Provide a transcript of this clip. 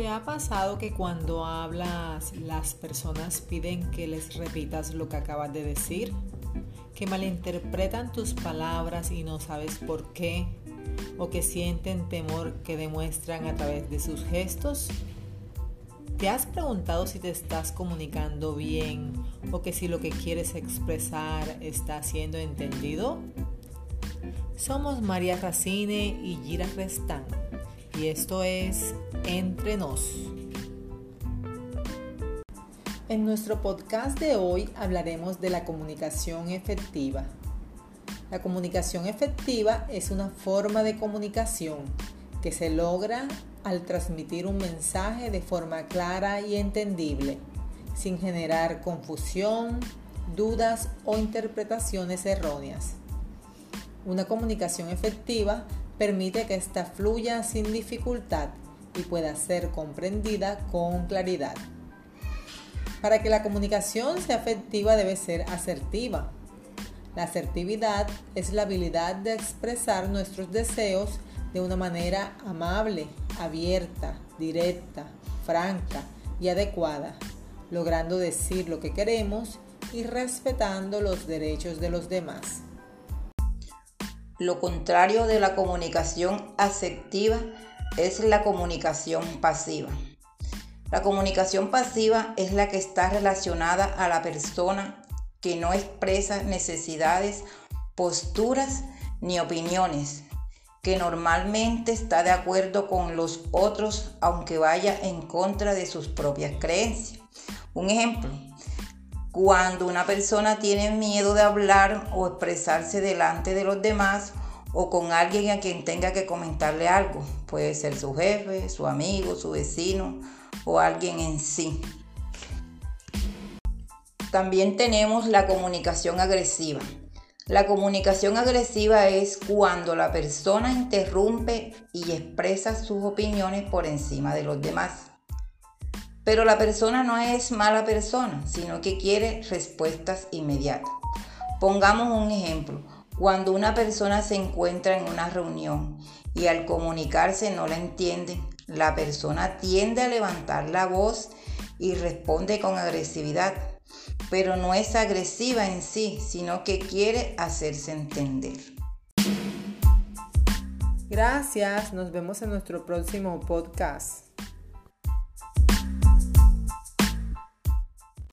¿Te ha pasado que cuando hablas las personas piden que les repitas lo que acabas de decir? ¿Que malinterpretan tus palabras y no sabes por qué? ¿O que sienten temor que demuestran a través de sus gestos? ¿Te has preguntado si te estás comunicando bien o que si lo que quieres expresar está siendo entendido? Somos María Racine y Gira Restán y esto es Entre Nos. En nuestro podcast de hoy hablaremos de la comunicación efectiva. La comunicación efectiva es una forma de comunicación que se logra al transmitir un mensaje de forma clara y entendible, sin generar confusión, dudas o interpretaciones erróneas. Una comunicación efectiva permite que ésta fluya sin dificultad y pueda ser comprendida con claridad. Para que la comunicación sea efectiva debe ser asertiva. La asertividad es la habilidad de expresar nuestros deseos de una manera amable, abierta, directa, franca y adecuada, logrando decir lo que queremos y respetando los derechos de los demás. Lo contrario de la comunicación asertiva es la comunicación pasiva. La comunicación pasiva es la que está relacionada a la persona que no expresa necesidades, posturas ni opiniones, que normalmente está de acuerdo con los otros aunque vaya en contra de sus propias creencias. Un ejemplo, cuando una persona tiene miedo de hablar o expresarse delante de los demás o con alguien a quien tenga que comentarle algo, puede ser su jefe, su amigo, su vecino o alguien en sí. También tenemos la comunicación agresiva. La comunicación agresiva es cuando la persona interrumpe y expresa sus opiniones por encima de los demás. Pero la persona no es mala persona, sino que quiere respuestas inmediatas. Pongamos un ejemplo. Cuando una persona se encuentra en una reunión y al comunicarse no la entiende, la persona tiende a levantar la voz y responde con agresividad, pero no es agresiva en sí, sino que quiere hacerse entender. Gracias, nos vemos en nuestro próximo podcast.